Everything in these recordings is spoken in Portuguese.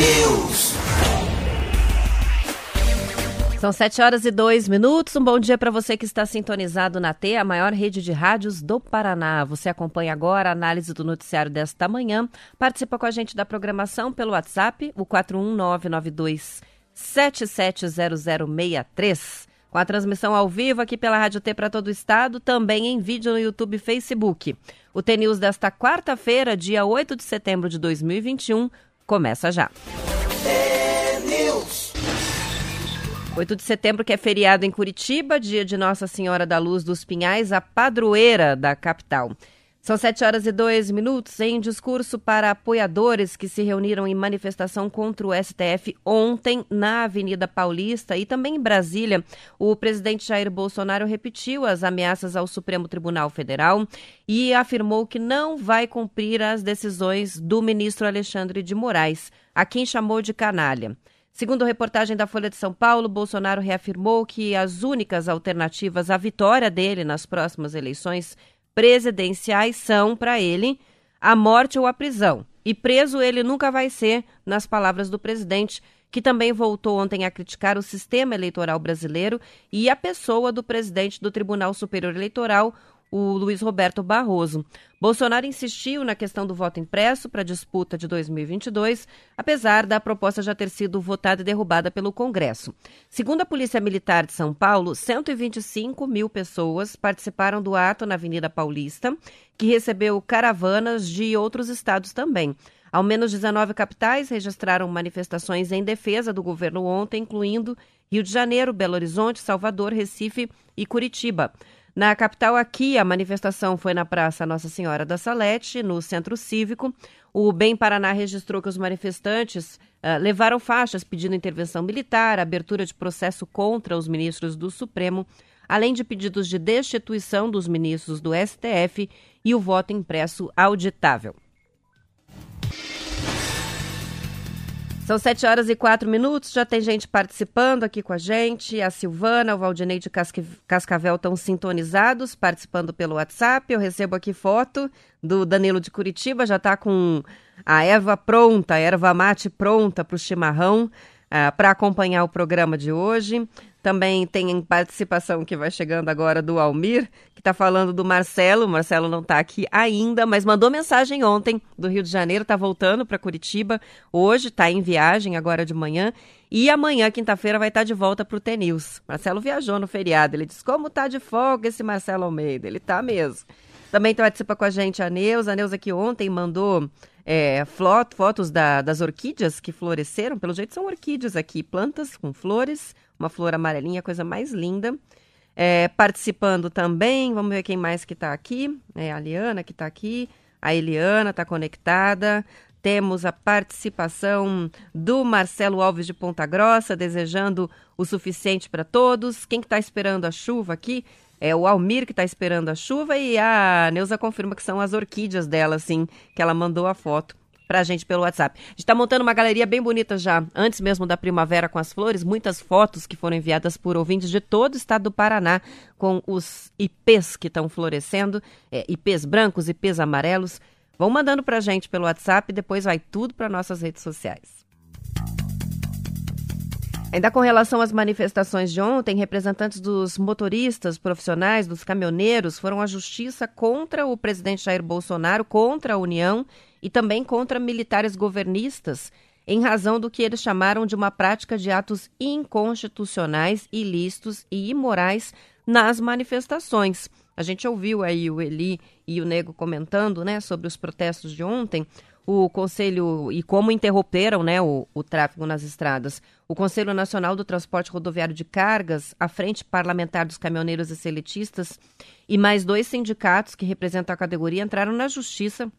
T-News. São 7 horas e 2 minutos. Um bom dia para você que está sintonizado na T, a maior rede de rádios do Paraná. Você acompanha agora a análise do noticiário desta manhã. Participa com a gente da programação pelo WhatsApp, o 41992 770063. Com a transmissão ao vivo aqui pela Rádio T para todo o estado, também em vídeo no YouTube e Facebook. O T-News desta quarta-feira, dia 8 de setembro de 2021, começa já. T-News. 8 de setembro, que é feriado em Curitiba, dia de Nossa Senhora da Luz dos Pinhais, a padroeira da capital. São 7 horas e 2 minutos. Em discurso para apoiadores que se reuniram em manifestação contra o STF ontem na Avenida Paulista e também em Brasília, o presidente Jair Bolsonaro repetiu as ameaças ao Supremo Tribunal Federal e afirmou que não vai cumprir as decisões do ministro Alexandre de Moraes, a quem chamou de canalha. Segundo reportagem da Folha de São Paulo, Bolsonaro reafirmou que as únicas alternativas à vitória dele nas próximas eleições presidenciais são, para ele, a morte ou a prisão. E preso ele nunca vai ser, nas palavras do presidente, que também voltou ontem a criticar o sistema eleitoral brasileiro e a pessoa do presidente do Tribunal Superior Eleitoral, o Luiz Roberto Barroso. Bolsonaro insistiu na questão do voto impresso para a disputa de 2022, apesar da proposta já ter sido votada e derrubada pelo Congresso. Segundo a Polícia Militar de São Paulo, 125 mil pessoas participaram do ato na Avenida Paulista, que recebeu caravanas de outros estados também. Ao menos 19 capitais registraram manifestações em defesa do governo ontem, incluindo Rio de Janeiro, Belo Horizonte, Salvador, Recife e Curitiba. Na capital, aqui, a manifestação foi na Praça Nossa Senhora da Salete, no Centro Cívico. O Bem Paraná registrou que os manifestantes uh, levaram faixas pedindo intervenção militar, abertura de processo contra os ministros do Supremo, além de pedidos de destituição dos ministros do STF e o voto impresso auditável. São 7 horas e 4 minutos, já tem gente participando aqui com a gente. A Silvana, o Valdinei de Cascavel estão sintonizados, participando pelo WhatsApp. Eu recebo aqui foto do Danilo de Curitiba, já está com a erva pronta, a erva mate pronta para o chimarrão, ah, para acompanhar o programa de hoje. Também tem participação que vai chegando agora do Almir, que está falando do Marcelo. O Marcelo não está aqui ainda, mas mandou mensagem ontem do Rio de Janeiro, está voltando para Curitiba. Hoje está em viagem, agora de manhã. E amanhã, quinta-feira, vai estar tá de volta para o T-News. Marcelo viajou no feriado. Ele disse: Como tá de folga esse Marcelo Almeida? Ele tá mesmo. Também participa com a gente a Neuza. A Neuza que ontem mandou é, fotos da, das orquídeas que floresceram. Pelo jeito são orquídeas aqui, plantas com flores uma flor amarelinha, coisa mais linda. É, participando também, vamos ver quem mais que está aqui. É a Liana que está aqui, a Eliana está conectada. Temos a participação do Marcelo Alves de Ponta Grossa, desejando o suficiente para todos. Quem que está esperando a chuva aqui? É o Almir que está esperando a chuva e a Neuza confirma que são as orquídeas dela, assim, que ela mandou a foto pra gente pelo WhatsApp. A gente está montando uma galeria bem bonita já, antes mesmo da primavera com as flores, muitas fotos que foram enviadas por ouvintes de todo o estado do Paraná com os ipês que estão florescendo, é, ipês brancos, ipês amarelos. Vão mandando pra gente pelo WhatsApp e depois vai tudo para nossas redes sociais. Ainda com relação às manifestações de ontem, representantes dos motoristas profissionais, dos caminhoneiros, foram à justiça contra o presidente Jair Bolsonaro, contra a União e também contra militares governistas, em razão do que eles chamaram de uma prática de atos inconstitucionais, ilícitos e imorais nas manifestações. A gente ouviu aí o Eli e o Nego comentando, né, sobre os protestos de ontem. O Conselho, e como interromperam né, o, o tráfego nas estradas, o Conselho Nacional do Transporte Rodoviário de Cargas, a Frente Parlamentar dos Caminhoneiros e Seletistas e mais dois sindicatos que representam a categoria entraram na justiça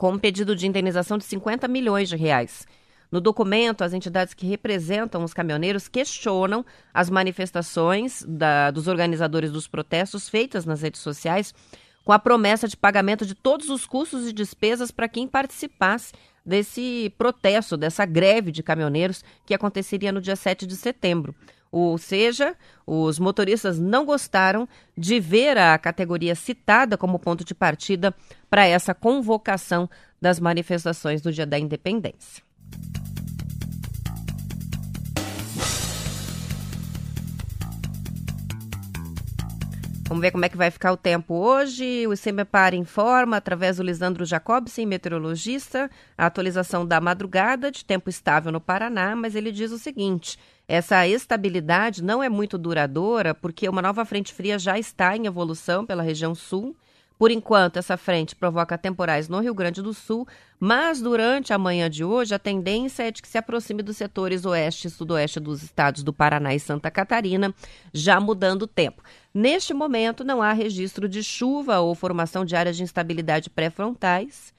com um pedido de indenização de 50 milhões de reais. No documento, as entidades que representam os caminhoneiros questionam as manifestações da, dos organizadores dos protestos feitas nas redes sociais com a promessa de pagamento de todos os custos e despesas para quem participasse desse protesto, dessa greve de caminhoneiros que aconteceria no dia 7 de setembro. Ou seja, os motoristas não gostaram de ver a categoria citada como ponto de partida para essa convocação das manifestações do Dia da Independência. Vamos ver como é que vai ficar o tempo hoje. O ICMEPAR informa, através do Lisandro Jacobsen, meteorologista, a atualização da madrugada de tempo estável no Paraná, mas ele diz o seguinte: essa estabilidade não é muito duradoura, porque uma nova frente fria já está em evolução pela região sul por enquanto, essa frente provoca temporais no Rio Grande do Sul, mas durante a manhã de hoje, a tendência é de que se aproxime dos setores oeste e sudoeste dos estados do Paraná e Santa Catarina, já mudando o tempo. Neste momento, não há registro de chuva ou formação de áreas de instabilidade pré-frontais.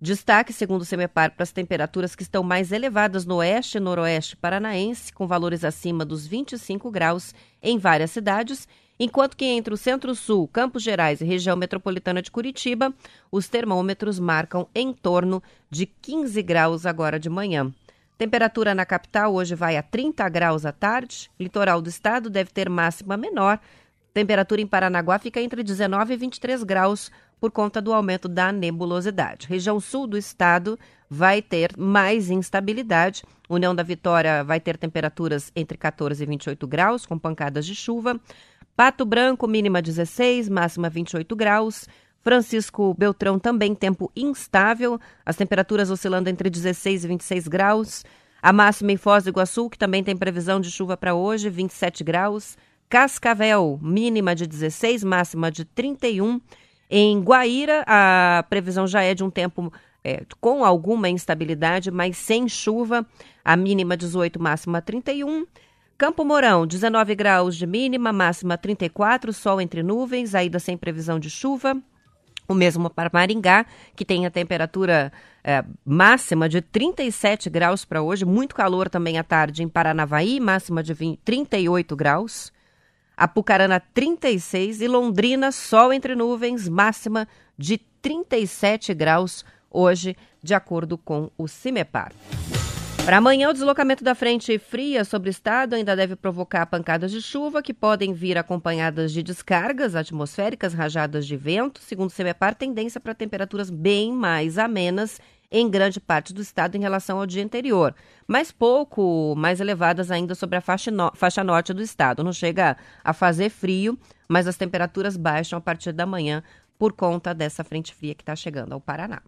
Destaque, segundo o CEMEPAR, para as temperaturas que estão mais elevadas no oeste e noroeste paranaense, com valores acima dos 25 graus em várias cidades, enquanto que entre o Centro-Sul, Campos Gerais e região metropolitana de Curitiba, os termômetros marcam em torno de 15 graus agora de manhã. Temperatura na capital hoje vai a 30 graus à tarde, litoral do estado deve ter máxima menor. Temperatura em Paranaguá fica entre 19 e 23 graus por conta do aumento da nebulosidade. Região sul do estado vai ter mais instabilidade. União da Vitória vai ter temperaturas entre 14 e 28 graus, com pancadas de chuva. Pato Branco, mínima 16, máxima 28 graus. Francisco Beltrão também tempo instável, as temperaturas oscilando entre 16 e 26 graus. A máxima em Foz do Iguaçu, que também tem previsão de chuva para hoje, 27 graus. Cascavel, mínima de 16, máxima de 31. Em Guaíra, a previsão já é de um tempo é, com alguma instabilidade, mas sem chuva. A mínima 18, máxima 31. Campo Mourão, 19 graus de mínima, máxima 34, sol entre nuvens, ainda sem previsão de chuva. O mesmo para Maringá, que tem a temperatura é, máxima de 37 graus para hoje, muito calor também à tarde em Paranavaí, máxima de 20, 38 graus. Apucarana, 36 e Londrina, sol entre nuvens, máxima de 37 graus hoje, de acordo com o CIMEPAR. Para amanhã, o deslocamento da frente fria sobre o estado ainda deve provocar pancadas de chuva que podem vir acompanhadas de descargas atmosféricas, rajadas de vento. Segundo o CEMEPAR, tendência para temperaturas bem mais amenas em grande parte do estado em relação ao dia anterior, mas pouco mais elevadas ainda sobre a faixa, no, faixa norte do estado. Não chega a fazer frio, mas as temperaturas baixam a partir da manhã por conta dessa frente fria que está chegando ao Paraná.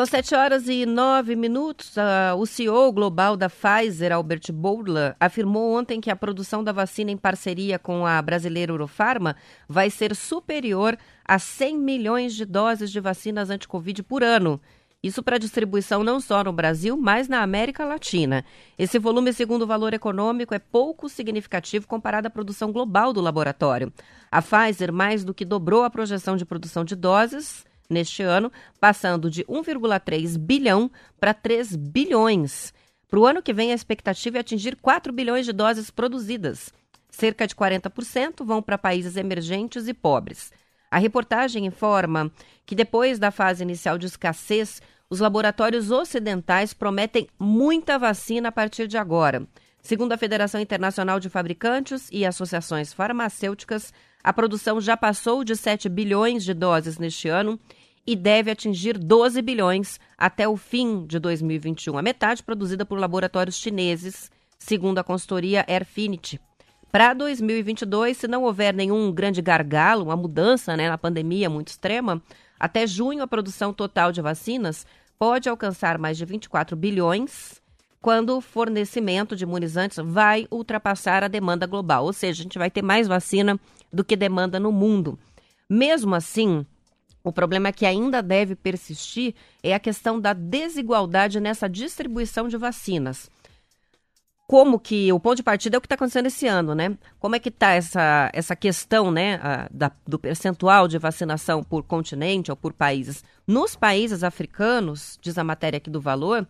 São sete horas e nove minutos. O CEO global da Pfizer, Albert Bourla, afirmou ontem que a produção da vacina em parceria com a brasileira Eurofarma vai ser superior a 100 milhões de doses de vacinas anti-Covid por ano. Isso para distribuição não só no Brasil, mas na América Latina. Esse volume, segundo o valor econômico, é pouco significativo comparado à produção global do laboratório. A Pfizer mais do que dobrou a projeção de produção de doses neste ano, passando de 1,3 bilhão para 3 bilhões. Para o ano que vem, a expectativa é atingir 4 bilhões de doses produzidas. Cerca de 40% vão para países emergentes e pobres. A reportagem informa que depois da fase inicial de escassez, os laboratórios ocidentais prometem muita vacina a partir de agora. Segundo a Federação Internacional de Fabricantes e associações farmacêuticas, a produção já passou de 7 bilhões de doses neste ano e deve atingir 12 bilhões até o fim de 2021, a metade produzida por laboratórios chineses, segundo a consultoria Airfinity. Para 2022, se não houver nenhum grande gargalo, uma mudança né, na pandemia muito extrema, até junho a produção total de vacinas pode alcançar mais de 24 bilhões, quando o fornecimento de imunizantes vai ultrapassar a demanda global, ou seja, a gente vai ter mais vacina do que demanda no mundo. Mesmo assim, o problema que ainda deve persistir é a questão da desigualdade nessa distribuição de vacinas como que o ponto de partida é o que está acontecendo esse ano, né? Como é que está essa, essa questão, né, a, da, do percentual de vacinação por continente ou por países? Nos países africanos, diz a matéria aqui do valor,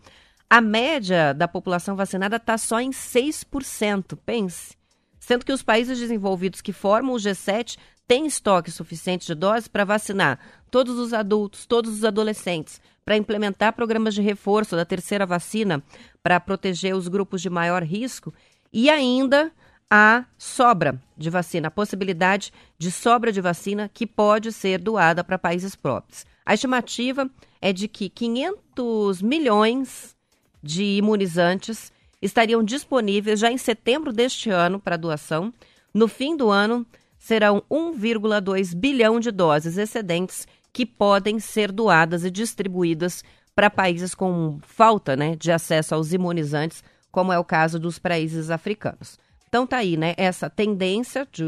a média da população vacinada está só em 6%, pense. Sendo que os países desenvolvidos que formam o G7 têm estoque suficiente de doses para vacinar todos os adultos, todos os adolescentes, para implementar programas de reforço da terceira vacina para proteger os grupos de maior risco e ainda a sobra de vacina, a possibilidade de sobra de vacina que pode ser doada para países próprios. A estimativa é de que 500 milhões de imunizantes estariam disponíveis já em setembro deste ano para doação. No fim do ano, serão 1,2 bilhão de doses excedentes que podem ser doadas e distribuídas para países com falta né, de acesso aos imunizantes, como é o caso dos países africanos. Então tá aí, né? Essa tendência de,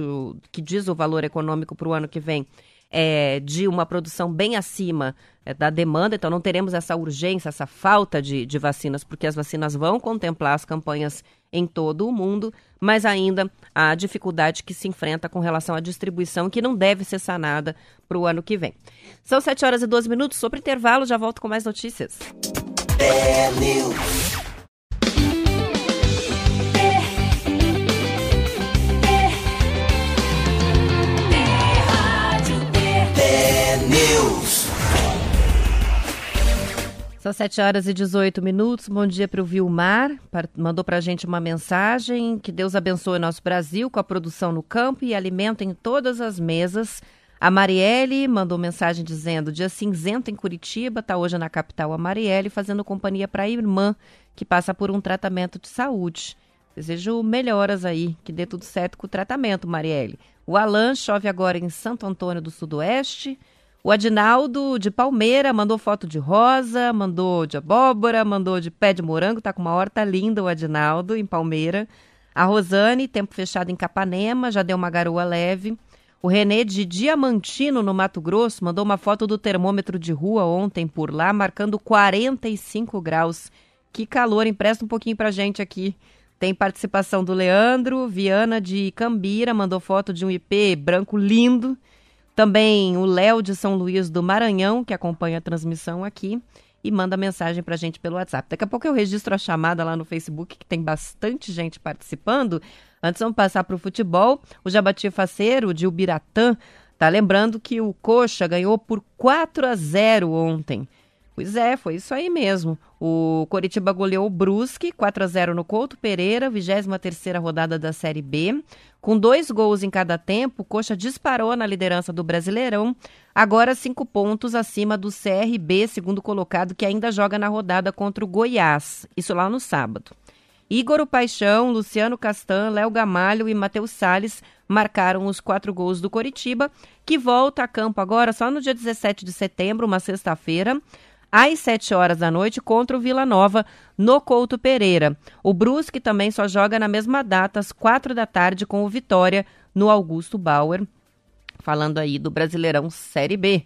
que diz o valor econômico para o ano que vem é, de uma produção bem acima é, da demanda, então não teremos essa urgência, essa falta de, de vacinas, porque as vacinas vão contemplar as campanhas em todo o mundo, mas ainda a dificuldade que se enfrenta com relação à distribuição, que não deve ser sanada para o ano que vem. São 7 horas e 12 minutos, sobre intervalo, já volto com mais notícias. É São 7 horas e 18 minutos. Bom dia para o Vilmar. Mandou para a gente uma mensagem. Que Deus abençoe nosso Brasil com a produção no campo e alimento em todas as mesas. A Marielle mandou mensagem dizendo: dia cinzento em Curitiba, está hoje na capital a Marielle, fazendo companhia para a irmã, que passa por um tratamento de saúde. Desejo melhoras aí, que dê tudo certo com o tratamento, Marielle. O Alan chove agora em Santo Antônio do Sudoeste. O Adinaldo de Palmeira mandou foto de rosa, mandou de abóbora, mandou de pé de morango, tá com uma horta linda o Adinaldo em Palmeira. A Rosane, tempo fechado em Capanema, já deu uma garoa leve. O Renê de Diamantino, no Mato Grosso, mandou uma foto do termômetro de rua ontem por lá, marcando 45 graus. Que calor, empresta um pouquinho pra gente aqui. Tem participação do Leandro, Viana de Cambira, mandou foto de um IP branco lindo. Também o Léo de São Luís do Maranhão, que acompanha a transmissão aqui e manda mensagem para a gente pelo WhatsApp. Daqui a pouco eu registro a chamada lá no Facebook, que tem bastante gente participando. Antes vamos passar para o futebol. O Jabati Faceiro, de Ubiratã, tá lembrando que o Coxa ganhou por 4 a 0 ontem. Pois é, foi isso aí mesmo. O Coritiba goleou o Brusque, 4 a 0 no Couto Pereira, 23ª rodada da Série B. Com dois gols em cada tempo, Coxa disparou na liderança do Brasileirão, agora cinco pontos acima do CRB, segundo colocado, que ainda joga na rodada contra o Goiás. Isso lá no sábado. Igor Paixão, Luciano Castan, Léo Gamalho e Matheus Salles marcaram os quatro gols do Coritiba, que volta a campo agora só no dia 17 de setembro, uma sexta-feira às 7 horas da noite contra o Vila Nova, no Couto Pereira. O Brusque também só joga na mesma data, às 4 da tarde, com o Vitória, no Augusto Bauer. Falando aí do Brasileirão Série B.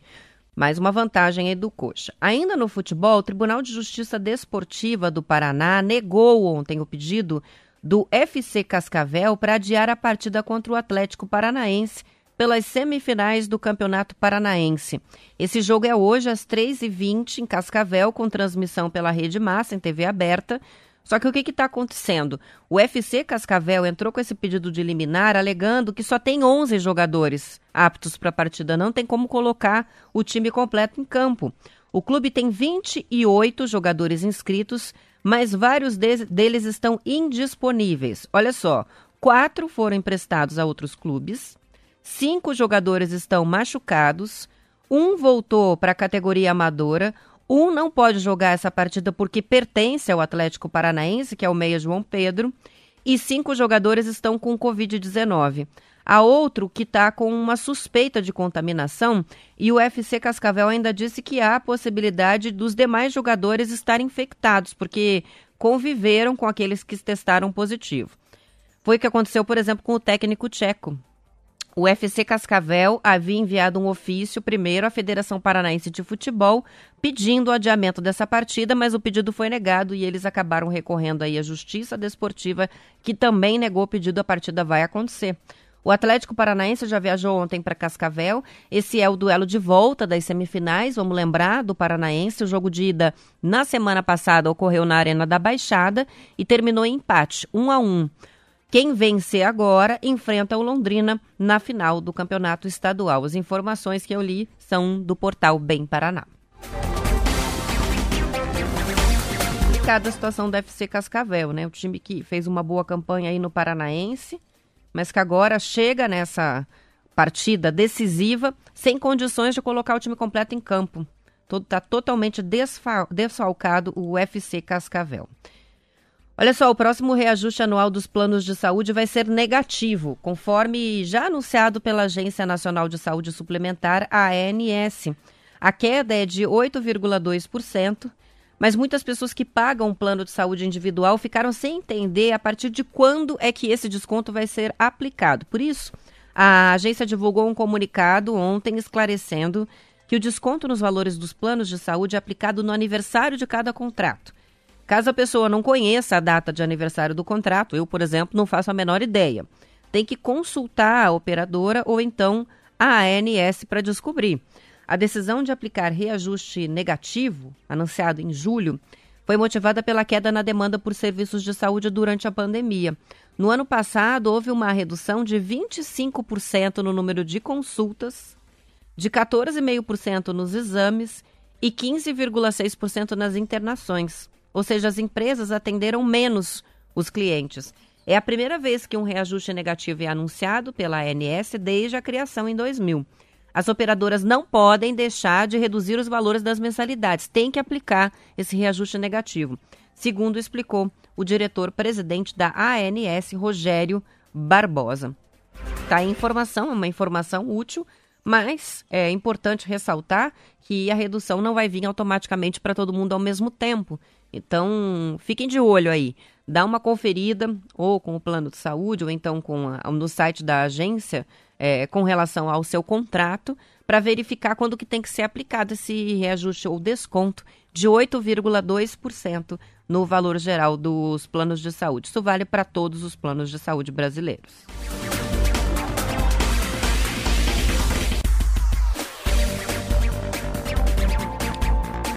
Mais uma vantagem aí do Coxa. Ainda no futebol, o Tribunal de Justiça Desportiva do Paraná negou ontem o pedido do FC Cascavel para adiar a partida contra o Atlético Paranaense pelas semifinais do Campeonato Paranaense. Esse jogo é hoje às 3h20 em Cascavel, com transmissão pela Rede Massa, em TV aberta. Só que o que está acontecendo? O FC Cascavel entrou com esse pedido de liminar, alegando que só tem 11 jogadores aptos para a partida, não tem como colocar o time completo em campo. O clube tem 28 jogadores inscritos, mas vários de deles estão indisponíveis. Olha só, quatro foram emprestados a outros clubes, cinco jogadores estão machucados, um voltou para a categoria amadora, um não pode jogar essa partida porque pertence ao Atlético Paranaense, que é o meia João Pedro, e cinco jogadores estão com Covid-19. Há outro que está com uma suspeita de contaminação e o FC Cascavel ainda disse que há a possibilidade dos demais jogadores estarem infectados, porque conviveram com aqueles que testaram positivo. Foi o que aconteceu, por exemplo, com o técnico tcheco. O FC Cascavel havia enviado um ofício primeiro à Federação Paranaense de Futebol pedindo o adiamento dessa partida, mas o pedido foi negado e eles acabaram recorrendo aí à Justiça Desportiva, que também negou o pedido, a partida vai acontecer. O Atlético Paranaense já viajou ontem para Cascavel. Esse é o duelo de volta das semifinais, vamos lembrar, do Paranaense. O jogo de ida na semana passada ocorreu na Arena da Baixada e terminou em empate, 1 a 1. Quem vencer agora enfrenta o Londrina na final do campeonato estadual. As informações que eu li são do portal Bem Paraná. Cada situação do FC Cascavel, né? O time que fez uma boa campanha aí no Paranaense, mas que agora chega nessa partida decisiva sem condições de colocar o time completo em campo. Está totalmente desfalcado o UFC Cascavel. Olha só, o próximo reajuste anual dos planos de saúde vai ser negativo, conforme já anunciado pela Agência Nacional de Saúde Suplementar, a ANS. A queda é de 8,2%, mas muitas pessoas que pagam o plano de saúde individual ficaram sem entender a partir de quando é que esse desconto vai ser aplicado. Por isso, a agência divulgou um comunicado ontem esclarecendo que o desconto nos valores dos planos de saúde é aplicado no aniversário de cada contrato. Caso a pessoa não conheça a data de aniversário do contrato, eu, por exemplo, não faço a menor ideia. Tem que consultar a operadora ou então a ANS para descobrir. A decisão de aplicar reajuste negativo, anunciado em julho, foi motivada pela queda na demanda por serviços de saúde durante a pandemia. No ano passado, houve uma redução de 25% no número de consultas, de 14,5% nos exames e 15,6% nas internações ou seja, as empresas atenderam menos os clientes. É a primeira vez que um reajuste negativo é anunciado pela ANS desde a criação em 2000. As operadoras não podem deixar de reduzir os valores das mensalidades, tem que aplicar esse reajuste negativo, segundo explicou o diretor-presidente da ANS, Rogério Barbosa. Tá aí informação, uma informação útil, mas é importante ressaltar que a redução não vai vir automaticamente para todo mundo ao mesmo tempo. Então, fiquem de olho aí. Dá uma conferida, ou com o plano de saúde, ou então com a, no site da agência, é, com relação ao seu contrato, para verificar quando que tem que ser aplicado esse reajuste ou desconto de 8,2% no valor geral dos planos de saúde. Isso vale para todos os planos de saúde brasileiros.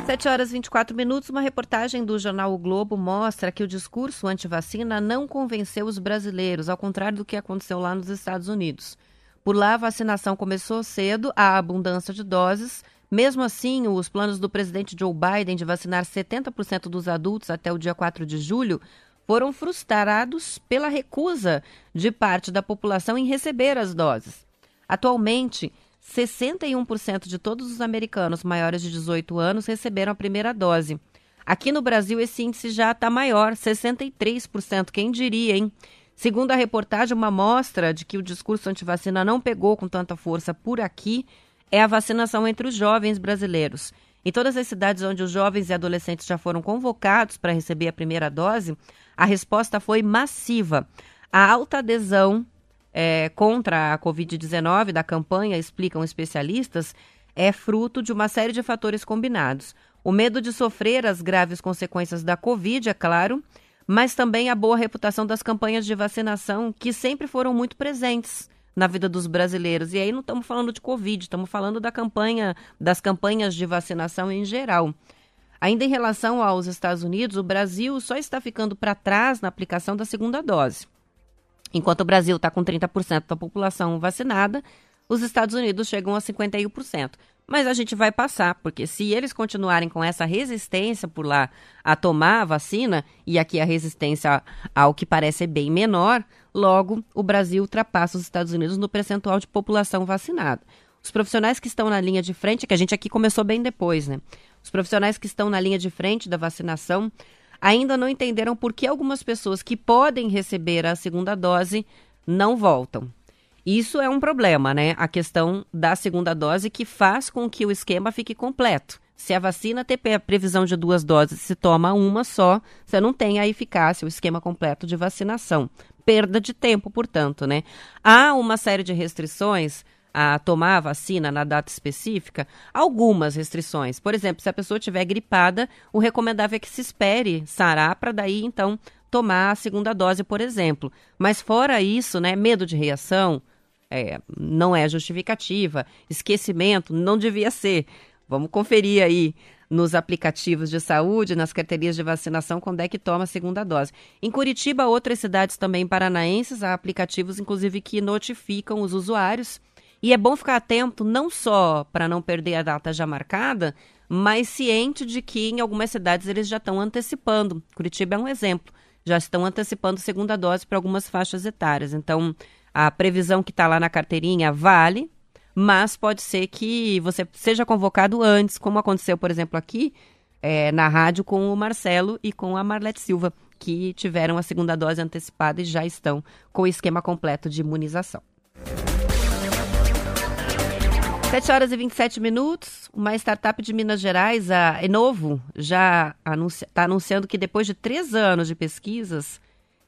7 horas e 24 minutos, uma reportagem do jornal O Globo mostra que o discurso anti-vacina não convenceu os brasileiros, ao contrário do que aconteceu lá nos Estados Unidos. Por lá, a vacinação começou cedo, há abundância de doses. Mesmo assim, os planos do presidente Joe Biden de vacinar 70% dos adultos até o dia 4 de julho foram frustrados pela recusa de parte da população em receber as doses. Atualmente, 61% de todos os americanos maiores de 18 anos receberam a primeira dose. Aqui no Brasil, esse índice já está maior, 63%. Quem diria, hein? Segundo a reportagem, uma mostra de que o discurso antivacina não pegou com tanta força por aqui é a vacinação entre os jovens brasileiros. Em todas as cidades onde os jovens e adolescentes já foram convocados para receber a primeira dose, a resposta foi massiva. A alta adesão é, contra a Covid-19 da campanha, explicam especialistas, é fruto de uma série de fatores combinados. O medo de sofrer as graves consequências da Covid, é claro, mas também a boa reputação das campanhas de vacinação, que sempre foram muito presentes na vida dos brasileiros. E aí não estamos falando de Covid, estamos falando da campanha, das campanhas de vacinação em geral. Ainda em relação aos Estados Unidos, o Brasil só está ficando para trás na aplicação da segunda dose. Enquanto o Brasil está com 30% da população vacinada, os Estados Unidos chegam a 51%. Mas a gente vai passar, porque se eles continuarem com essa resistência por lá a tomar a vacina, e aqui a resistência ao que parece bem menor, logo o Brasil ultrapassa os Estados Unidos no percentual de população vacinada. Os profissionais que estão na linha de frente, que a gente aqui começou bem depois, né? Os profissionais que estão na linha de frente da vacinação ainda não entenderam por que algumas pessoas que podem receber a segunda dose não voltam. Isso é um problema, né? A questão da segunda dose que faz com que o esquema fique completo. Se a vacina tem previsão de duas doses, se toma uma só, você não tem a eficácia, o esquema completo de vacinação. Perda de tempo, portanto, né? Há uma série de restrições a tomar a vacina na data específica, algumas restrições. Por exemplo, se a pessoa estiver gripada, o recomendável é que se espere sarar para daí então tomar a segunda dose, por exemplo. Mas fora isso, né, medo de reação é, não é justificativa, esquecimento não devia ser. Vamos conferir aí nos aplicativos de saúde, nas carteirinhas de vacinação, quando é que toma a segunda dose. Em Curitiba, outras cidades também paranaenses, há aplicativos, inclusive, que notificam os usuários. E é bom ficar atento não só para não perder a data já marcada, mas ciente de que em algumas cidades eles já estão antecipando. Curitiba é um exemplo. Já estão antecipando segunda dose para algumas faixas etárias. Então, a previsão que está lá na carteirinha vale, mas pode ser que você seja convocado antes, como aconteceu, por exemplo, aqui é, na rádio com o Marcelo e com a Marlete Silva, que tiveram a segunda dose antecipada e já estão com o esquema completo de imunização. 7 horas e 27 minutos. Uma startup de Minas Gerais, a Enovo, já está anuncia, tá anunciando que depois de três anos de pesquisas,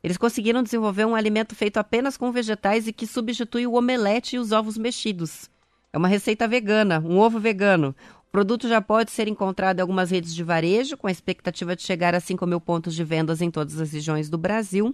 eles conseguiram desenvolver um alimento feito apenas com vegetais e que substitui o omelete e os ovos mexidos. É uma receita vegana, um ovo vegano. O produto já pode ser encontrado em algumas redes de varejo, com a expectativa de chegar a 5 mil pontos de vendas em todas as regiões do Brasil.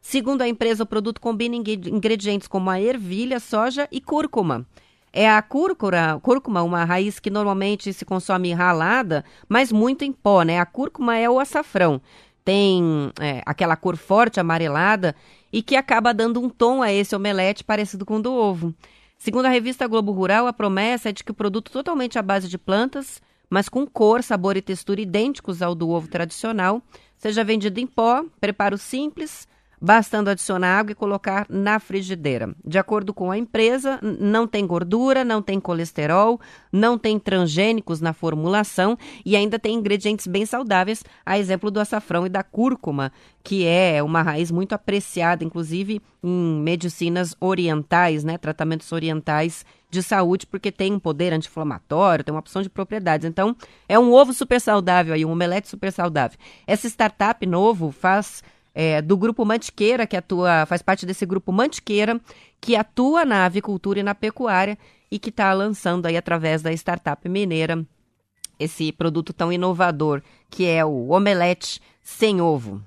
Segundo a empresa, o produto combina ingredientes como a ervilha, soja e cúrcuma. É a cúrcura, cúrcuma, uma raiz que normalmente se consome ralada, mas muito em pó, né? A cúrcuma é o açafrão tem é, aquela cor forte amarelada e que acaba dando um tom a esse omelete parecido com o do ovo. Segundo a revista Globo Rural, a promessa é de que o produto totalmente à base de plantas, mas com cor, sabor e textura idênticos ao do ovo tradicional, seja vendido em pó, preparo simples, bastando adicionar água e colocar na frigideira. De acordo com a empresa, não tem gordura, não tem colesterol, não tem transgênicos na formulação e ainda tem ingredientes bem saudáveis, a exemplo do açafrão e da cúrcuma, que é uma raiz muito apreciada, inclusive em medicinas orientais, né, tratamentos orientais de saúde, porque tem um poder anti-inflamatório, tem uma opção de propriedades. Então, é um ovo super saudável aí, um omelete super saudável. Essa startup novo faz é, do grupo Mantiqueira, que atua, faz parte desse grupo Mantiqueira, que atua na avicultura e na pecuária e que está lançando aí através da startup mineira esse produto tão inovador que é o omelete sem ovo.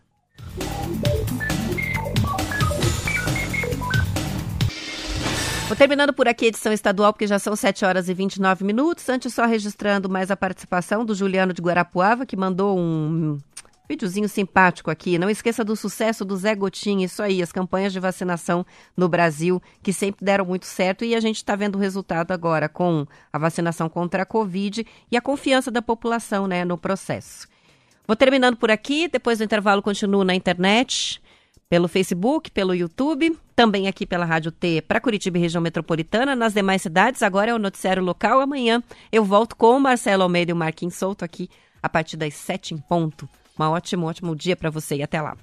Vou terminando por aqui a edição estadual, porque já são 7 horas e 29 minutos. Antes, só registrando mais a participação do Juliano de Guarapuava, que mandou um Videozinho simpático aqui. Não esqueça do sucesso do Zé Gotinha, isso aí, as campanhas de vacinação no Brasil, que sempre deram muito certo e a gente está vendo o resultado agora com a vacinação contra a Covid e a confiança da população né, no processo. Vou terminando por aqui, depois do intervalo continuo na internet, pelo Facebook, pelo YouTube, também aqui pela Rádio T para Curitiba e região metropolitana, nas demais cidades. Agora é o noticiário local. Amanhã eu volto com o Marcelo Almeida e o Marquinhos Souto aqui a partir das sete em ponto. Um ótimo, ótimo dia para você e até lá.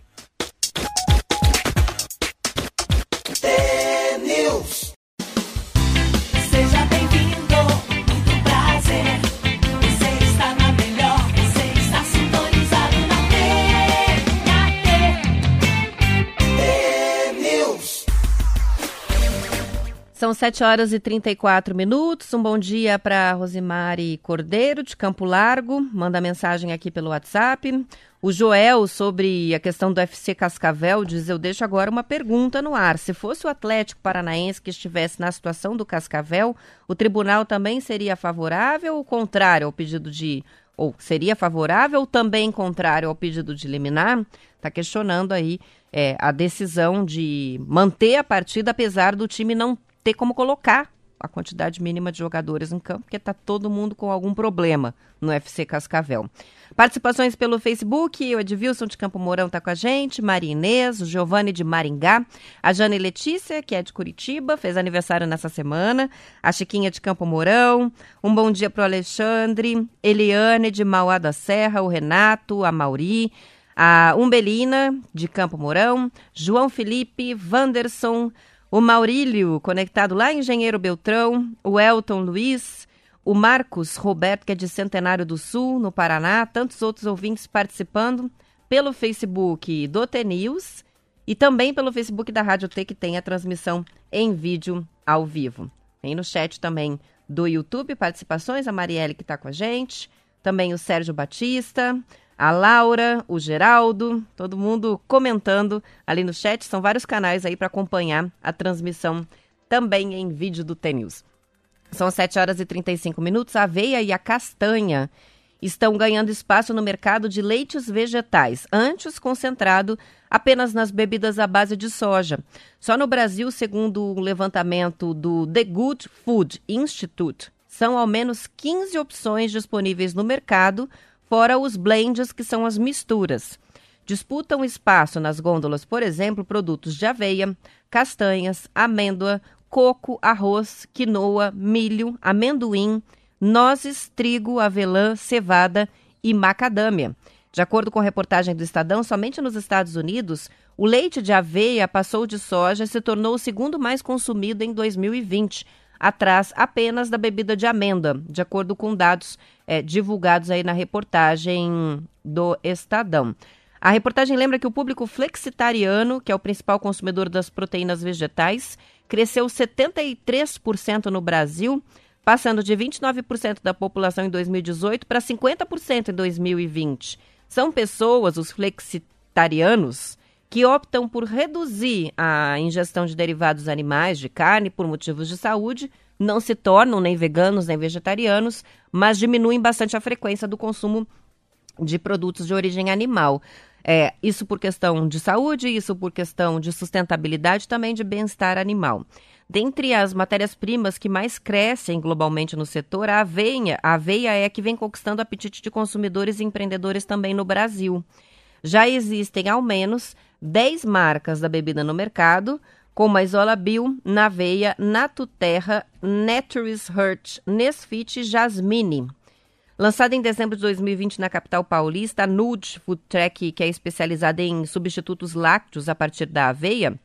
São 7 horas e 34 minutos. Um bom dia para Rosimari Cordeiro, de Campo Largo. Manda mensagem aqui pelo WhatsApp. O Joel, sobre a questão do FC Cascavel, diz: Eu deixo agora uma pergunta no ar. Se fosse o Atlético Paranaense que estivesse na situação do Cascavel, o tribunal também seria favorável ou contrário ao pedido de. Ou seria favorável ou também contrário ao pedido de liminar? Está questionando aí é, a decisão de manter a partida, apesar do time não ter como colocar a quantidade mínima de jogadores em campo, porque está todo mundo com algum problema no FC Cascavel. Participações pelo Facebook, o Edvilson de Campo Mourão está com a gente, Maria Inês, o Giovanni de Maringá, a Jane Letícia, que é de Curitiba, fez aniversário nessa semana, a Chiquinha de Campo Mourão, um bom dia para o Alexandre, Eliane de Mauá da Serra, o Renato, a Mauri, a Umbelina de Campo Mourão, João Felipe, Vanderson, o Maurílio, conectado lá Engenheiro Beltrão, o Elton Luiz, o Marcos Roberto, que é de Centenário do Sul, no Paraná, tantos outros ouvintes participando pelo Facebook do TNews e também pelo Facebook da Rádio T, que tem a transmissão em vídeo ao vivo. Tem no chat também do YouTube participações, a Marielle que está com a gente, também o Sérgio Batista, a Laura, o Geraldo, todo mundo comentando ali no chat. São vários canais aí para acompanhar a transmissão também em vídeo do TNews. São 7 horas e 35 minutos. A aveia e a castanha estão ganhando espaço no mercado de leites vegetais, antes concentrado apenas nas bebidas à base de soja. Só no Brasil, segundo um levantamento do The Good Food Institute, são ao menos 15 opções disponíveis no mercado, fora os blends, que são as misturas. Disputam espaço nas gôndolas, por exemplo, produtos de aveia, castanhas, amêndoa, coco, arroz, quinoa, milho, amendoim, nozes, trigo, avelã, cevada e macadâmia. De acordo com a reportagem do Estadão, somente nos Estados Unidos, o leite de aveia passou de soja e se tornou o segundo mais consumido em 2020, atrás apenas da bebida de amêndoa, de acordo com dados é, divulgados aí na reportagem do Estadão. A reportagem lembra que o público flexitariano, que é o principal consumidor das proteínas vegetais, cresceu 73% no Brasil passando de 29% da população em 2018 para 50% em 2020. São pessoas, os flexitarianos, que optam por reduzir a ingestão de derivados animais, de carne, por motivos de saúde, não se tornam nem veganos nem vegetarianos, mas diminuem bastante a frequência do consumo de produtos de origem animal. É, isso por questão de saúde, isso por questão de sustentabilidade, também de bem-estar animal. Dentre as matérias-primas que mais crescem globalmente no setor, a aveia, a aveia é a que vem conquistando o apetite de consumidores e empreendedores também no Brasil. Já existem ao menos 10 marcas da bebida no mercado, como a Isola Bio, Naveia, Natuterra, Naturis Hurt, Nesfit e Jasmine. Lançada em dezembro de 2020 na capital paulista, a Nude Food Track, que é especializada em substitutos lácteos a partir da aveia,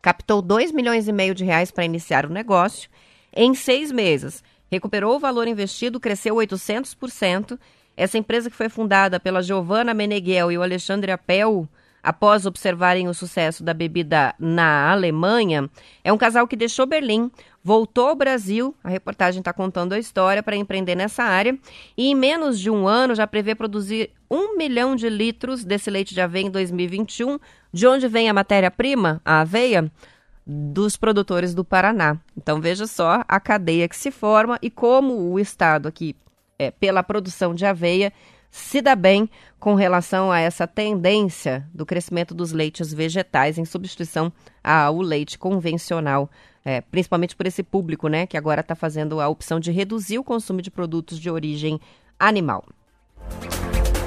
captou 2 milhões e meio de reais para iniciar o negócio. Em seis meses, recuperou o valor investido, cresceu 800%. Essa empresa que foi fundada pela Giovanna Meneghel e o Alexandre Apel, após observarem o sucesso da bebida na Alemanha, é um casal que deixou Berlim, voltou ao Brasil, a reportagem está contando a história, para empreender nessa área, e em menos de um ano já prevê produzir um milhão de litros desse leite de aveia em 2021. De onde vem a matéria-prima, a aveia? Dos produtores do Paraná. Então veja só a cadeia que se forma e como o Estado aqui, é, pela produção de aveia, se dá bem com relação a essa tendência do crescimento dos leites vegetais em substituição ao leite convencional, é, principalmente por esse público, né, que agora está fazendo a opção de reduzir o consumo de produtos de origem animal.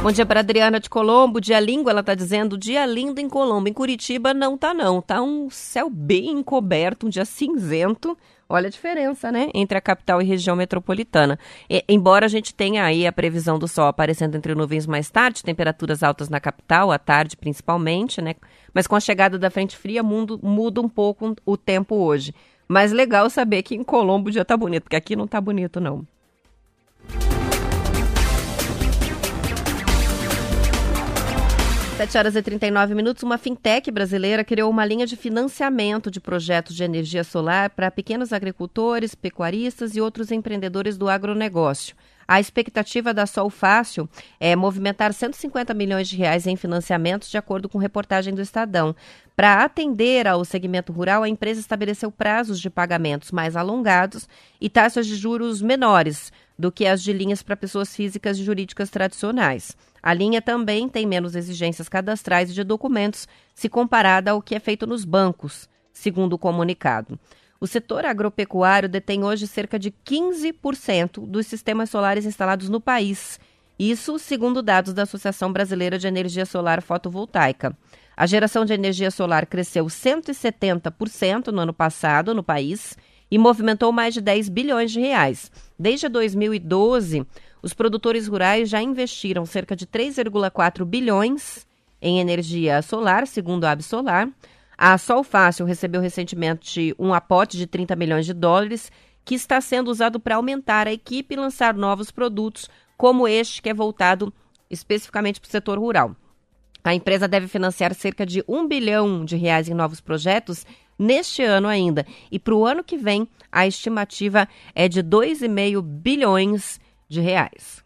Bom dia para Adriana de Colombo. Dia lindo, ela está dizendo. Dia lindo em Colombo. Em Curitiba não tá não. Tá um céu bem encoberto, um dia cinzento. Olha a diferença, né, entre a capital e região metropolitana. E, embora a gente tenha aí a previsão do sol aparecendo entre nuvens mais tarde, temperaturas altas na capital, à tarde principalmente, né? Mas com a chegada da frente fria, mundo, muda um pouco o tempo hoje. Mas legal saber que em Colombo o dia tá bonito, porque aqui não tá bonito, não. 7 horas e 39 minutos, uma fintech brasileira criou uma linha de financiamento de projetos de energia solar para pequenos agricultores, pecuaristas e outros empreendedores do agronegócio. A expectativa da Sol Fácil é movimentar 150 milhões de reais em financiamentos, de acordo com reportagem do Estadão. Para atender ao segmento rural, a empresa estabeleceu prazos de pagamentos mais alongados e taxas de juros menores do que as de linhas para pessoas físicas e jurídicas tradicionais. A linha também tem menos exigências cadastrais de documentos se comparada ao que é feito nos bancos, segundo o comunicado. O setor agropecuário detém hoje cerca de 15% dos sistemas solares instalados no país. Isso segundo dados da Associação Brasileira de Energia Solar Fotovoltaica. A geração de energia solar cresceu 170% no ano passado no país e movimentou mais de 10 bilhões de reais. Desde 2012, os produtores rurais já investiram cerca de 3,4 bilhões em energia solar, segundo a Absolar. A Sol Fácil recebeu recentemente um aporte de 30 milhões de dólares que está sendo usado para aumentar a equipe e lançar novos produtos, como este que é voltado especificamente para o setor rural. A empresa deve financiar cerca de um bilhão de reais em novos projetos neste ano ainda. E para o ano que vem, a estimativa é de 2,5 bilhões de reais.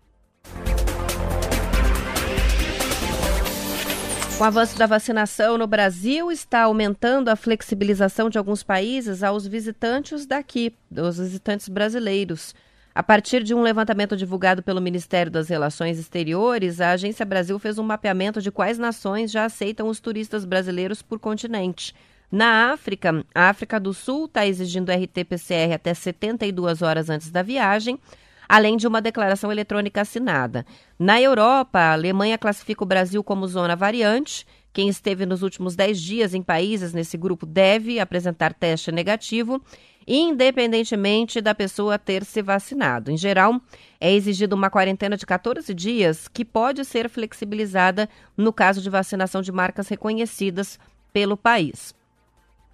Com o avanço da vacinação no Brasil, está aumentando a flexibilização de alguns países aos visitantes daqui, dos visitantes brasileiros. A partir de um levantamento divulgado pelo Ministério das Relações Exteriores, a Agência Brasil fez um mapeamento de quais nações já aceitam os turistas brasileiros por continente. Na África, a África do Sul está exigindo RT-PCR até 72 horas antes da viagem além de uma declaração eletrônica assinada. Na Europa, a Alemanha classifica o Brasil como zona variante. Quem esteve nos últimos 10 dias em países nesse grupo deve apresentar teste negativo, independentemente da pessoa ter se vacinado. Em geral, é exigida uma quarentena de 14 dias, que pode ser flexibilizada no caso de vacinação de marcas reconhecidas pelo país.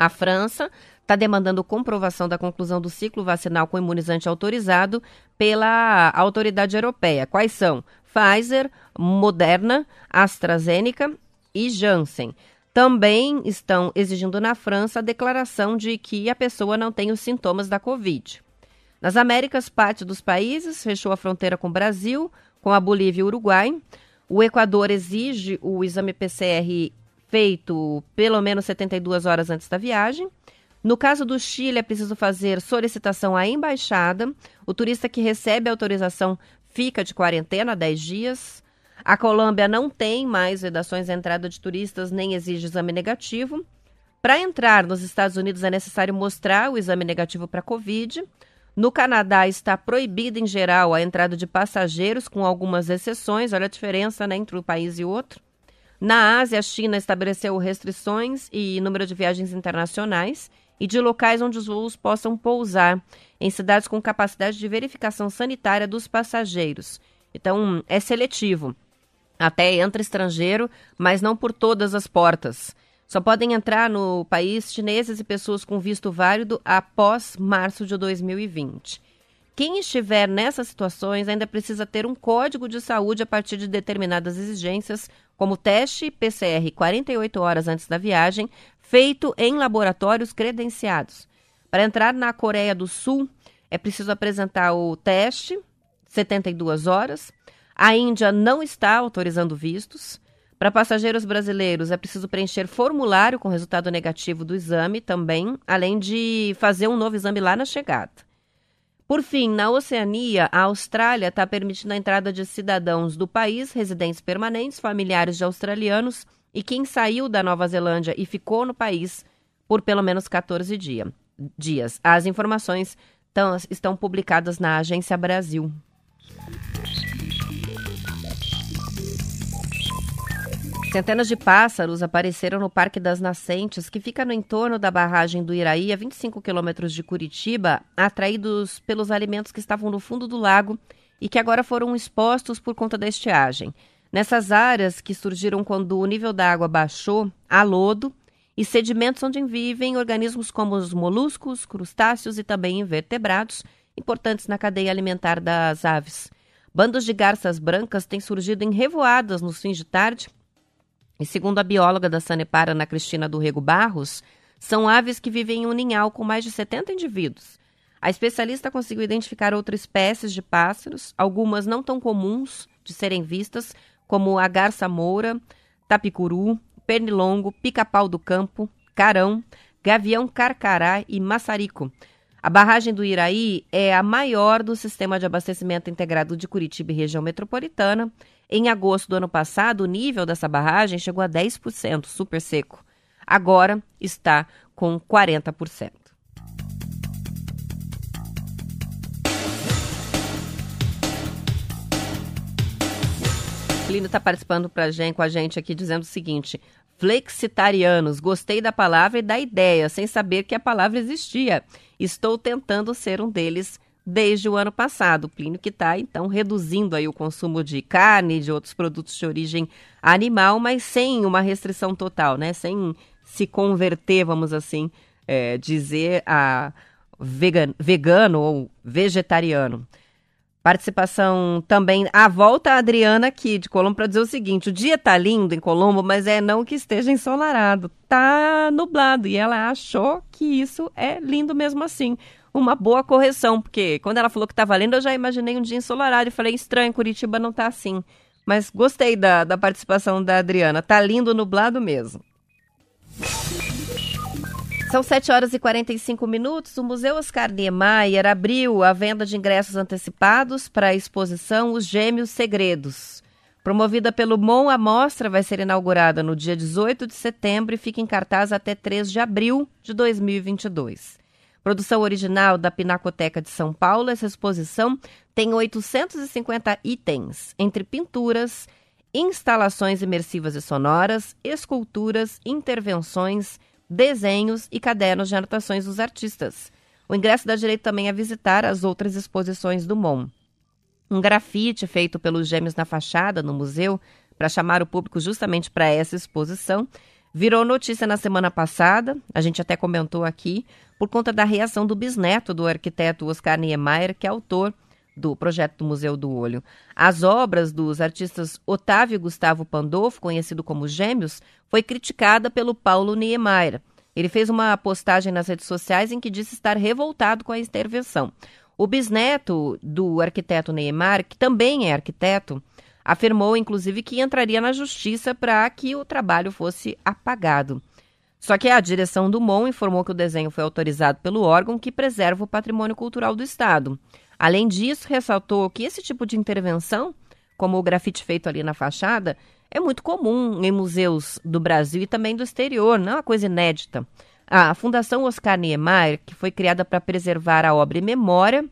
A França está demandando comprovação da conclusão do ciclo vacinal com imunizante autorizado pela autoridade europeia. Quais são? Pfizer, Moderna, AstraZeneca e Janssen. Também estão exigindo na França a declaração de que a pessoa não tem os sintomas da Covid. Nas Américas, parte dos países fechou a fronteira com o Brasil, com a Bolívia e o Uruguai. O Equador exige o exame PCR feito pelo menos 72 horas antes da viagem. No caso do Chile, é preciso fazer solicitação à embaixada. O turista que recebe a autorização fica de quarentena 10 dias. A Colômbia não tem mais vedações à entrada de turistas nem exige exame negativo. Para entrar nos Estados Unidos é necessário mostrar o exame negativo para Covid. No Canadá está proibida em geral a entrada de passageiros, com algumas exceções. Olha a diferença né, entre um país e outro. Na Ásia, a China estabeleceu restrições e número de viagens internacionais e de locais onde os voos possam pousar, em cidades com capacidade de verificação sanitária dos passageiros. Então, é seletivo. Até entra estrangeiro, mas não por todas as portas. Só podem entrar no país chineses e pessoas com visto válido após março de 2020. Quem estiver nessas situações ainda precisa ter um código de saúde a partir de determinadas exigências, como teste PCR 48 horas antes da viagem, feito em laboratórios credenciados. Para entrar na Coreia do Sul, é preciso apresentar o teste, 72 horas. A Índia não está autorizando vistos. Para passageiros brasileiros, é preciso preencher formulário com resultado negativo do exame também, além de fazer um novo exame lá na chegada. Por fim, na Oceania, a Austrália está permitindo a entrada de cidadãos do país, residentes permanentes, familiares de australianos e quem saiu da Nova Zelândia e ficou no país por pelo menos 14 dia, dias. As informações tão, estão publicadas na Agência Brasil. Centenas de pássaros apareceram no Parque das Nascentes, que fica no entorno da barragem do Iraí, a 25 quilômetros de Curitiba, atraídos pelos alimentos que estavam no fundo do lago e que agora foram expostos por conta da estiagem. Nessas áreas que surgiram quando o nível da água baixou, há lodo e sedimentos onde vivem organismos como os moluscos, crustáceos e também invertebrados, importantes na cadeia alimentar das aves. Bandos de garças brancas têm surgido em revoadas nos fins de tarde. E segundo a bióloga da Sanepar, Ana Cristina do Rego Barros, são aves que vivem em um ninhal com mais de 70 indivíduos. A especialista conseguiu identificar outras espécies de pássaros, algumas não tão comuns de serem vistas, como a garça moura, tapicuru, pernilongo, pica-pau do campo, carão, gavião carcará e maçarico. A barragem do Iraí é a maior do sistema de abastecimento integrado de Curitiba e região metropolitana. Em agosto do ano passado, o nível dessa barragem chegou a 10%, super seco. Agora está com 40%. Plínio está participando pra gente, com a gente aqui dizendo o seguinte: flexitarianos, gostei da palavra e da ideia, sem saber que a palavra existia. Estou tentando ser um deles desde o ano passado. Plínio que está, então, reduzindo aí o consumo de carne e de outros produtos de origem animal, mas sem uma restrição total, né? Sem se converter, vamos assim é, dizer, a vegan, vegano ou vegetariano. Participação também, a volta a Adriana aqui de Colombo para dizer o seguinte: o dia tá lindo em Colombo, mas é não que esteja ensolarado, tá nublado. E ela achou que isso é lindo mesmo assim. Uma boa correção, porque quando ela falou que estava lindo, eu já imaginei um dia ensolarado e falei: estranho, Curitiba não tá assim. Mas gostei da, da participação da Adriana, tá lindo nublado mesmo. São 7 horas e 45 minutos. O Museu Oscar Niemeyer abriu a venda de ingressos antecipados para a exposição Os Gêmeos Segredos. Promovida pelo MON, a mostra vai ser inaugurada no dia 18 de setembro e fica em cartaz até 3 de abril de 2022. Produção original da Pinacoteca de São Paulo, essa exposição tem 850 itens, entre pinturas, instalações imersivas e sonoras, esculturas, intervenções, desenhos e cadernos de anotações dos artistas. O ingresso dá direito também a visitar as outras exposições do MON. Um grafite feito pelos gêmeos na fachada no museu para chamar o público justamente para essa exposição virou notícia na semana passada, a gente até comentou aqui, por conta da reação do bisneto do arquiteto Oscar Niemeyer, que é autor do projeto do Museu do Olho. As obras dos artistas Otávio e Gustavo Pandolfo, conhecido como Gêmeos, foi criticada pelo Paulo Niemeyer. Ele fez uma postagem nas redes sociais em que disse estar revoltado com a intervenção. O bisneto do arquiteto Niemeyer, que também é arquiteto, afirmou inclusive que entraria na justiça para que o trabalho fosse apagado. Só que a direção do MON informou que o desenho foi autorizado pelo órgão que preserva o patrimônio cultural do Estado. Além disso, ressaltou que esse tipo de intervenção, como o grafite feito ali na fachada, é muito comum em museus do Brasil e também do exterior, não é uma coisa inédita. A Fundação Oscar Niemeyer, que foi criada para preservar a obra e memória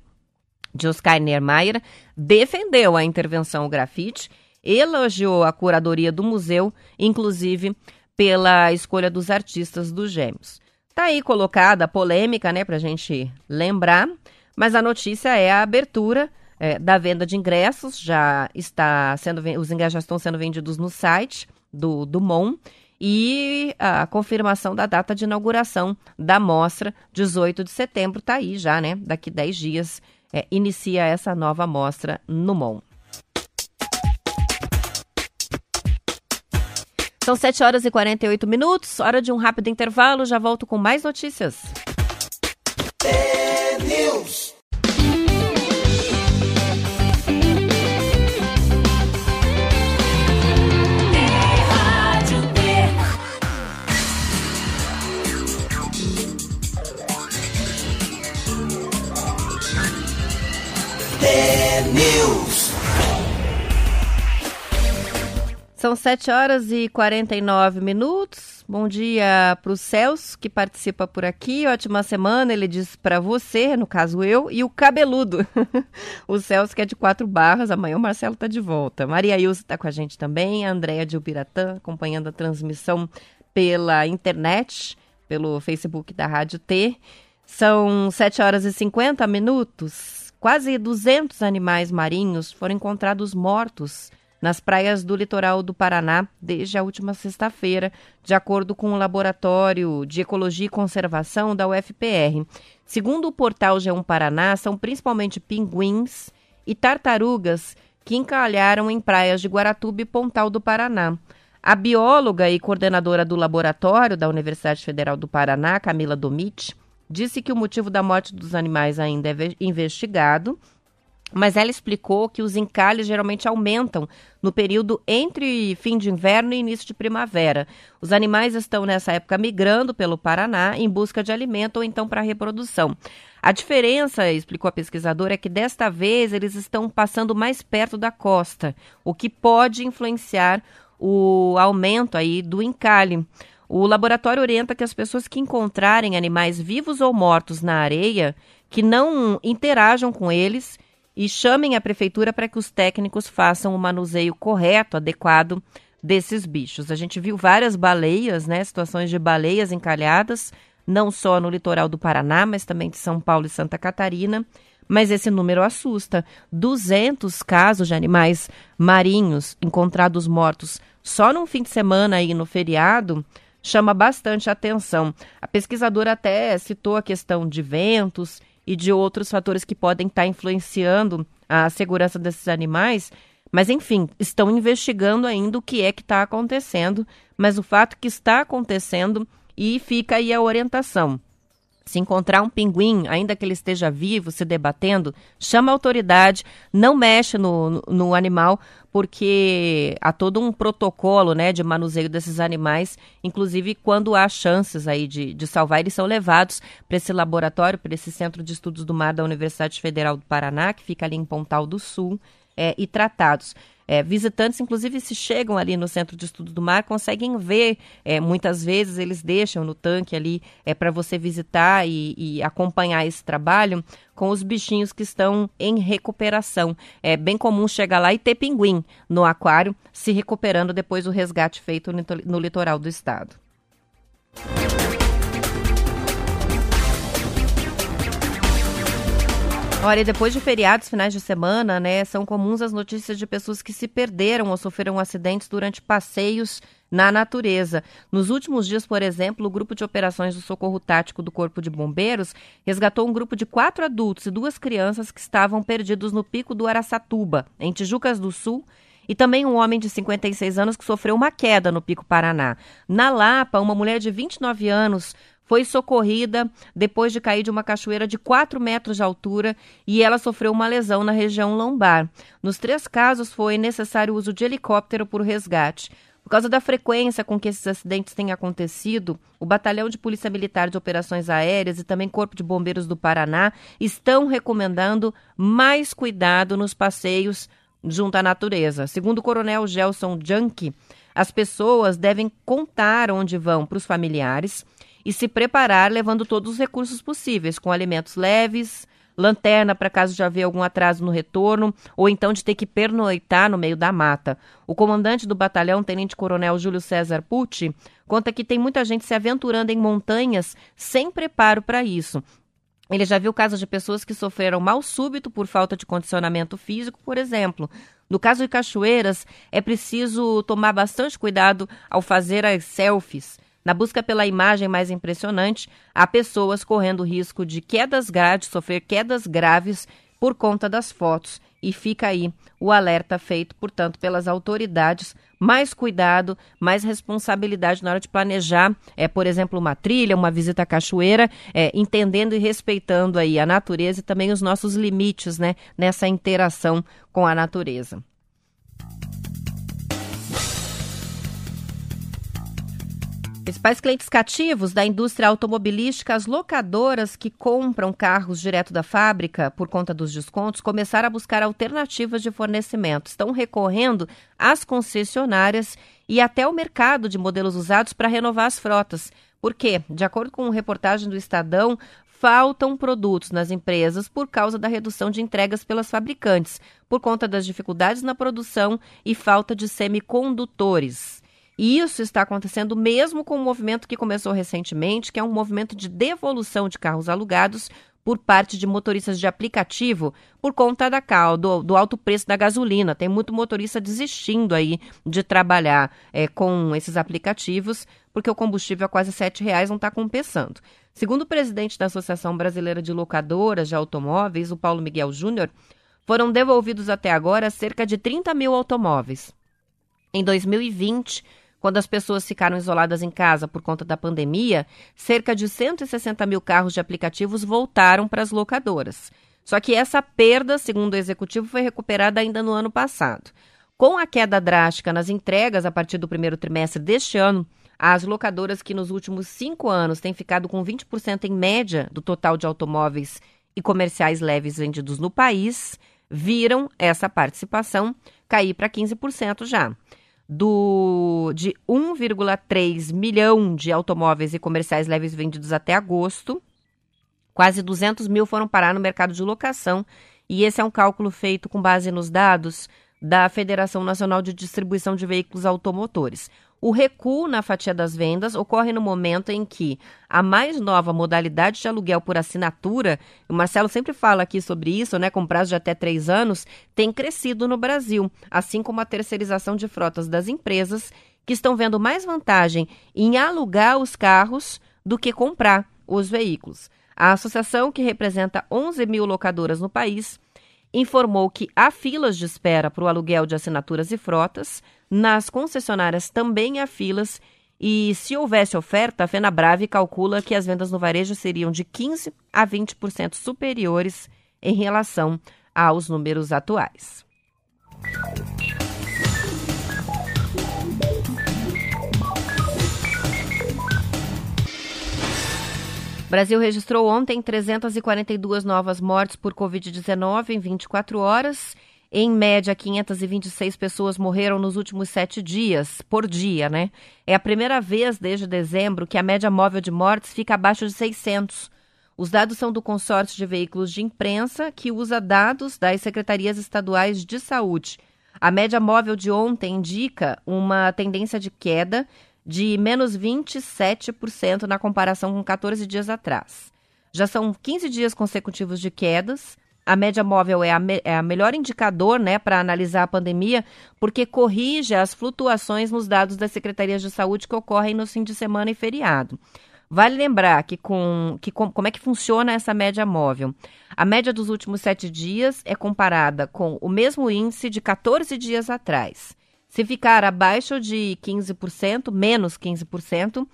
Oscar Niemeyer, defendeu a intervenção grafite, elogiou a curadoria do museu, inclusive pela escolha dos artistas dos gêmeos. Está aí colocada a polêmica, né, para a gente lembrar. Mas a notícia é a abertura é, da venda de ingressos, já está sendo os ingressos já estão sendo vendidos no site do, do MON e a confirmação da data de inauguração da mostra, 18 de setembro, está aí já, né? Daqui 10 dias é, inicia essa nova mostra no MON. São 7 horas e 48 minutos, hora de um rápido intervalo, já volto com mais notícias. News. São 7 horas e 49 minutos. Bom dia para o Celso, que participa por aqui. Ótima semana, ele diz para você, no caso eu, e o cabeludo. o Celso, que é de quatro barras. Amanhã o Marcelo está de volta. Maria Ilse está com a gente também. A Andréia de Ubiratã, acompanhando a transmissão pela internet, pelo Facebook da Rádio T. São 7 horas e 50 minutos. Quase 200 animais marinhos foram encontrados mortos nas praias do litoral do Paraná desde a última sexta-feira, de acordo com o Laboratório de Ecologia e Conservação da UFPR. Segundo o portal G1 Paraná, são principalmente pinguins e tartarugas que encalharam em praias de Guaratuba e Pontal do Paraná. A bióloga e coordenadora do laboratório da Universidade Federal do Paraná, Camila Domit, disse que o motivo da morte dos animais ainda é investigado mas ela explicou que os encalhes geralmente aumentam no período entre fim de inverno e início de primavera. Os animais estão nessa época migrando pelo Paraná em busca de alimento ou então para reprodução. A diferença, explicou a pesquisadora, é que desta vez eles estão passando mais perto da costa, o que pode influenciar o aumento aí do encalhe. O laboratório orienta que as pessoas que encontrarem animais vivos ou mortos na areia, que não interajam com eles e chamem a prefeitura para que os técnicos façam o manuseio correto, adequado desses bichos. A gente viu várias baleias, né, situações de baleias encalhadas, não só no litoral do Paraná, mas também de São Paulo e Santa Catarina. Mas esse número assusta. 200 casos de animais marinhos encontrados mortos só num fim de semana aí no feriado chama bastante atenção. A pesquisadora até citou a questão de ventos e de outros fatores que podem estar influenciando a segurança desses animais. Mas, enfim, estão investigando ainda o que é que está acontecendo, mas o fato que está acontecendo e fica aí a orientação. Se encontrar um pinguim, ainda que ele esteja vivo, se debatendo, chama a autoridade, não mexe no, no, animal, porque há todo um protocolo né, de manuseio desses animais, inclusive quando há chances aí de, de salvar, eles são levados para esse laboratório, para esse Centro de Estudos do Mar da Universidade Federal do Paraná, que fica ali em Pontal do Sul, é, e tratados. É, visitantes, inclusive, se chegam ali no Centro de Estudo do Mar, conseguem ver, é, muitas vezes eles deixam no tanque ali é, para você visitar e, e, acompanhar esse trabalho com os bichinhos que estão em recuperação. É bem comum chegar lá e ter pinguim no aquário se recuperando depois do resgate feito no, no litoral do estado. Olha, depois de feriados, finais de semana, né, são comuns as notícias de pessoas que se perderam ou sofreram acidentes durante passeios na natureza. Nos últimos dias, por exemplo, o grupo de operações do Socorro Tático do Corpo de Bombeiros resgatou um grupo de quatro adultos e duas crianças que estavam perdidos no pico do Araçatuba, em Tijucas do Sul, e também um homem de 56 anos que sofreu uma queda no Pico Paraná. Na Lapa, uma mulher de 29 anos foi socorrida depois de cair de uma cachoeira de 4 metros de altura e ela sofreu uma lesão na região lombar. Nos três casos, foi necessário o uso de helicóptero por resgate. Por causa da frequência com que esses acidentes têm acontecido, o Batalhão de Polícia Militar de Operações Aéreas e também Corpo de Bombeiros do Paraná estão recomendando mais cuidado nos passeios junto à natureza. Segundo o Coronel Gelson Junkie, as pessoas devem contar onde vão para os familiares e se preparar levando todos os recursos possíveis, com alimentos leves, lanterna para caso de haver algum atraso no retorno ou então de ter que pernoitar no meio da mata. O comandante do batalhão, Tenente Coronel Júlio César Pucci, conta que tem muita gente se aventurando em montanhas sem preparo para isso. Ele já viu casos de pessoas que sofreram mal súbito por falta de condicionamento físico, por exemplo. No caso de cachoeiras, é preciso tomar bastante cuidado ao fazer as selfies na busca pela imagem mais impressionante, há pessoas correndo risco de quedas graves, sofrer quedas graves por conta das fotos. E fica aí o alerta feito, portanto, pelas autoridades. Mais cuidado, mais responsabilidade na hora de planejar, é, por exemplo, uma trilha, uma visita à cachoeira, é, entendendo e respeitando aí a natureza e também os nossos limites né, nessa interação com a natureza. Principais clientes cativos da indústria automobilística, as locadoras que compram carros direto da fábrica por conta dos descontos começaram a buscar alternativas de fornecimento. Estão recorrendo às concessionárias e até ao mercado de modelos usados para renovar as frotas. Por quê? De acordo com reportagem do Estadão, faltam produtos nas empresas por causa da redução de entregas pelas fabricantes, por conta das dificuldades na produção e falta de semicondutores. E isso está acontecendo mesmo com o um movimento que começou recentemente, que é um movimento de devolução de carros alugados por parte de motoristas de aplicativo por conta da cal, do, do, alto preço da gasolina. Tem muito motorista desistindo aí de trabalhar é, com esses aplicativos, porque o combustível a quase R$ reais não está compensando. Segundo o presidente da Associação Brasileira de Locadoras de Automóveis, o Paulo Miguel Júnior, foram devolvidos até agora cerca de 30 mil automóveis. Em 2020, quando as pessoas ficaram isoladas em casa por conta da pandemia, cerca de 160 mil carros de aplicativos voltaram para as locadoras. Só que essa perda, segundo o executivo, foi recuperada ainda no ano passado. Com a queda drástica nas entregas a partir do primeiro trimestre deste ano, as locadoras que nos últimos cinco anos têm ficado com 20% em média do total de automóveis e comerciais leves vendidos no país, viram essa participação cair para 15% já do de 1,3 milhão de automóveis e comerciais leves vendidos até agosto, quase 200 mil foram parar no mercado de locação. E esse é um cálculo feito com base nos dados da Federação Nacional de Distribuição de Veículos Automotores. O recuo na fatia das vendas ocorre no momento em que a mais nova modalidade de aluguel por assinatura, o Marcelo sempre fala aqui sobre isso, né, com prazo de até três anos, tem crescido no Brasil, assim como a terceirização de frotas das empresas que estão vendo mais vantagem em alugar os carros do que comprar os veículos. A associação, que representa 11 mil locadoras no país, informou que há filas de espera para o aluguel de assinaturas e frotas, nas concessionárias também há filas e se houvesse oferta, a Fenabrave calcula que as vendas no varejo seriam de 15 a 20% superiores em relação aos números atuais. O Brasil registrou ontem 342 novas mortes por Covid-19 em 24 horas. Em média, 526 pessoas morreram nos últimos sete dias, por dia, né? É a primeira vez desde dezembro que a média móvel de mortes fica abaixo de 600. Os dados são do consórcio de veículos de imprensa, que usa dados das secretarias estaduais de saúde. A média móvel de ontem indica uma tendência de queda de menos 27% na comparação com 14 dias atrás. Já são 15 dias consecutivos de quedas. A média móvel é a, me é a melhor indicador né, para analisar a pandemia, porque corrige as flutuações nos dados das secretarias de saúde que ocorrem no fim de semana e feriado. Vale lembrar que, com, que com, como é que funciona essa média móvel. A média dos últimos sete dias é comparada com o mesmo índice de 14 dias atrás. Se ficar abaixo de 15%, menos 15%,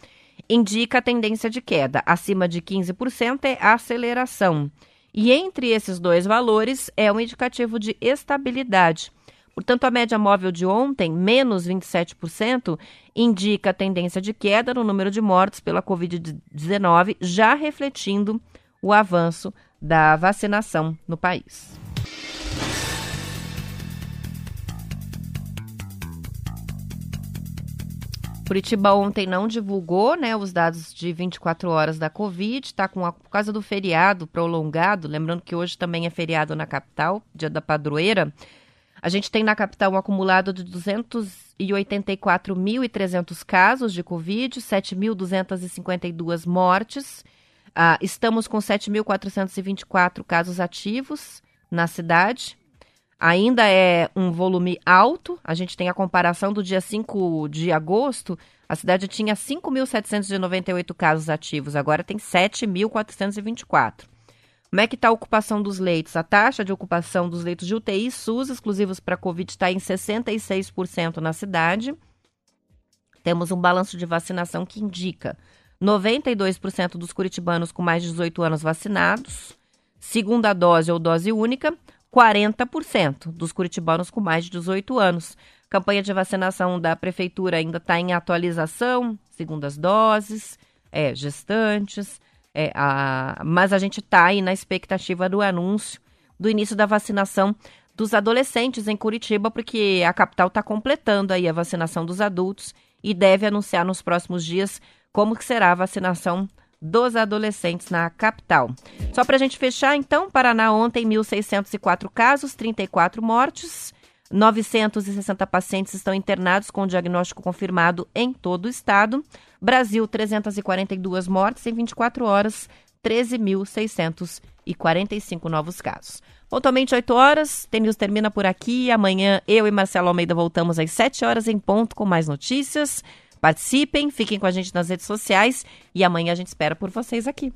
indica a tendência de queda. Acima de 15% é aceleração. E entre esses dois valores é um indicativo de estabilidade. Portanto, a média móvel de ontem, menos 27%, indica a tendência de queda no número de mortes pela Covid-19, já refletindo o avanço da vacinação no país. Curitiba ontem não divulgou né, os dados de 24 horas da Covid, está com a, por causa do feriado prolongado, lembrando que hoje também é feriado na capital, dia da padroeira. A gente tem na capital um acumulado de 284.300 casos de Covid, 7.252 mortes. Ah, estamos com 7.424 casos ativos na cidade. Ainda é um volume alto, a gente tem a comparação do dia 5 de agosto, a cidade tinha 5.798 casos ativos, agora tem 7.424. Como é que está a ocupação dos leitos? A taxa de ocupação dos leitos de UTI SUS exclusivos para Covid está em 66% na cidade. Temos um balanço de vacinação que indica 92% dos curitibanos com mais de 18 anos vacinados, segunda dose ou dose única, 40% dos curitibanos com mais de 18 anos. Campanha de vacinação da prefeitura ainda está em atualização, segundas doses, é, gestantes, é, a, mas a gente está aí na expectativa do anúncio do início da vacinação dos adolescentes em Curitiba, porque a capital está completando aí a vacinação dos adultos e deve anunciar nos próximos dias como que será a vacinação dos adolescentes na capital. Só para a gente fechar, então, Paraná ontem 1.604 casos, 34 mortes. 960 pacientes estão internados com diagnóstico confirmado em todo o estado. Brasil, 342 mortes em 24 horas, 13.645 novos casos. Pontualmente 8 horas, Tem termina por aqui. Amanhã eu e Marcelo Almeida voltamos às 7 horas em ponto com mais notícias. Participem, fiquem com a gente nas redes sociais e amanhã a gente espera por vocês aqui.